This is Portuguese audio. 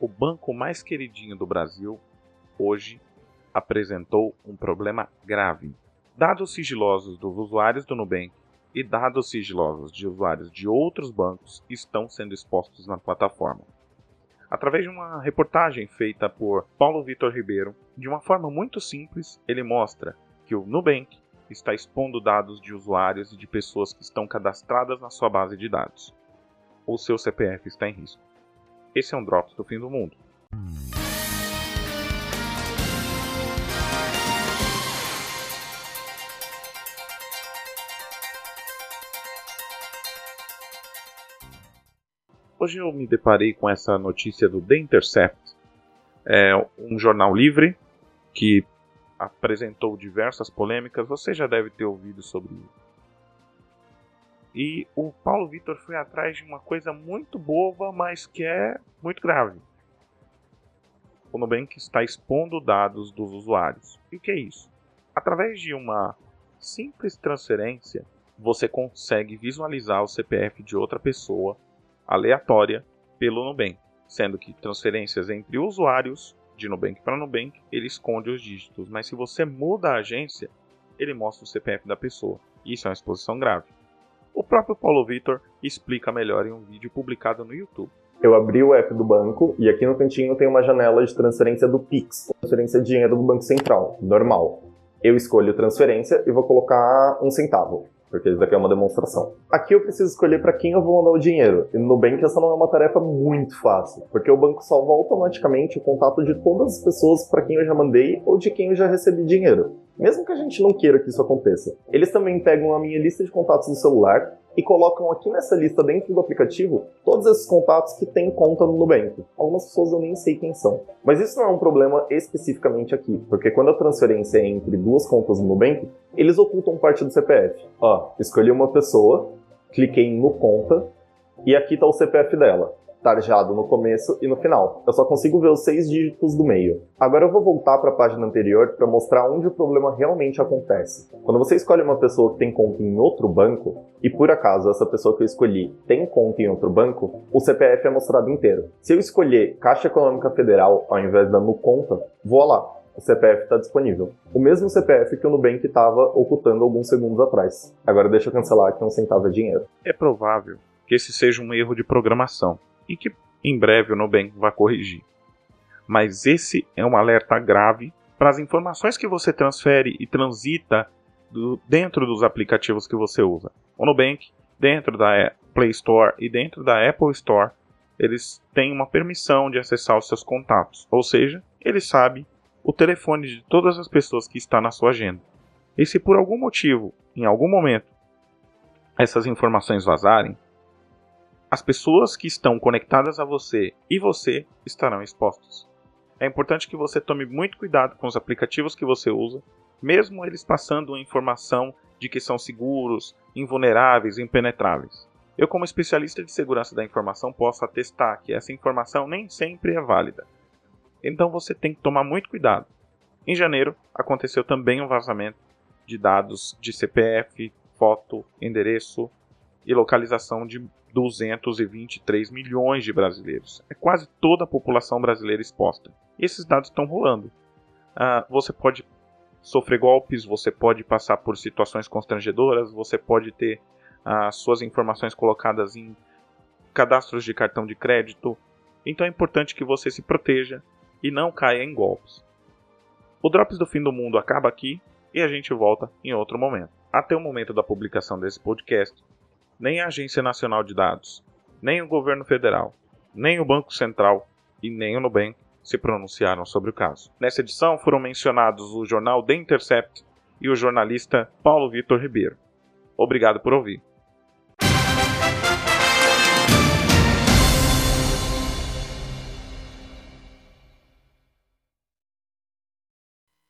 o banco mais queridinho do Brasil, hoje apresentou um problema grave. Dados sigilosos dos usuários do Nubank e dados sigilosos de usuários de outros bancos estão sendo expostos na plataforma. Através de uma reportagem feita por Paulo Vitor Ribeiro, de uma forma muito simples, ele mostra que o Nubank está expondo dados de usuários e de pessoas que estão cadastradas na sua base de dados. O seu CPF está em risco. Esse é um Drops do fim do mundo. Hoje eu me deparei com essa notícia do The Intercept, é um jornal livre que apresentou diversas polêmicas. Você já deve ter ouvido sobre. E o Paulo Vitor foi atrás de uma coisa muito boba, mas que é muito grave. O Nubank está expondo dados dos usuários. E o que é isso? Através de uma simples transferência, você consegue visualizar o CPF de outra pessoa aleatória pelo Nubank, sendo que transferências entre usuários de Nubank para Nubank, ele esconde os dígitos, mas se você muda a agência, ele mostra o CPF da pessoa. Isso é uma exposição grave. O próprio Paulo Vitor explica melhor em um vídeo publicado no YouTube. Eu abri o app do banco e aqui no cantinho tem uma janela de transferência do Pix, transferência de dinheiro do Banco Central, normal. Eu escolho transferência e vou colocar um centavo porque isso daqui é uma demonstração. Aqui eu preciso escolher para quem eu vou mandar o dinheiro. E no Nubank essa não é uma tarefa muito fácil, porque o banco salva automaticamente o contato de todas as pessoas para quem eu já mandei ou de quem eu já recebi dinheiro. Mesmo que a gente não queira que isso aconteça. Eles também pegam a minha lista de contatos do celular e colocam aqui nessa lista dentro do aplicativo todos esses contatos que têm conta no Nubank. Algumas pessoas eu nem sei quem são. Mas isso não é um problema especificamente aqui, porque quando a transferência é entre duas contas no Nubank, eles ocultam parte do CPF. Ó, escolhi uma pessoa, cliquei no conta e aqui está o CPF dela tarjado no começo e no final. Eu só consigo ver os seis dígitos do meio. Agora eu vou voltar para a página anterior para mostrar onde o problema realmente acontece. Quando você escolhe uma pessoa que tem conta em outro banco, e por acaso essa pessoa que eu escolhi tem conta em outro banco, o CPF é mostrado inteiro. Se eu escolher Caixa Econômica Federal ao invés da no conta, vou lá. O CPF está disponível. O mesmo CPF que o Nubank estava ocultando alguns segundos atrás. Agora deixa eu cancelar que um centavo é dinheiro. É provável que esse seja um erro de programação e que em breve o Nubank vai corrigir. Mas esse é um alerta grave para as informações que você transfere e transita do, dentro dos aplicativos que você usa. O Nubank, dentro da Play Store e dentro da Apple Store, eles têm uma permissão de acessar os seus contatos, ou seja, ele sabe o telefone de todas as pessoas que está na sua agenda. E se por algum motivo, em algum momento, essas informações vazarem, as pessoas que estão conectadas a você e você estarão expostos. É importante que você tome muito cuidado com os aplicativos que você usa, mesmo eles passando a informação de que são seguros, invulneráveis, impenetráveis. Eu, como especialista de segurança da informação, posso atestar que essa informação nem sempre é válida. Então você tem que tomar muito cuidado. Em janeiro, aconteceu também um vazamento de dados de CPF, foto, endereço e localização de 223 milhões de brasileiros. É quase toda a população brasileira exposta. E esses dados estão rolando. Ah, você pode sofrer golpes, você pode passar por situações constrangedoras, você pode ter as suas informações colocadas em cadastros de cartão de crédito. Então é importante que você se proteja e não caia em golpes. O Drops do Fim do Mundo acaba aqui e a gente volta em outro momento. Até o momento da publicação desse podcast, nem a Agência Nacional de Dados, nem o governo federal, nem o Banco Central e nem o Nubank se pronunciaram sobre o caso. Nessa edição foram mencionados o jornal The Intercept e o jornalista Paulo Vitor Ribeiro. Obrigado por ouvir.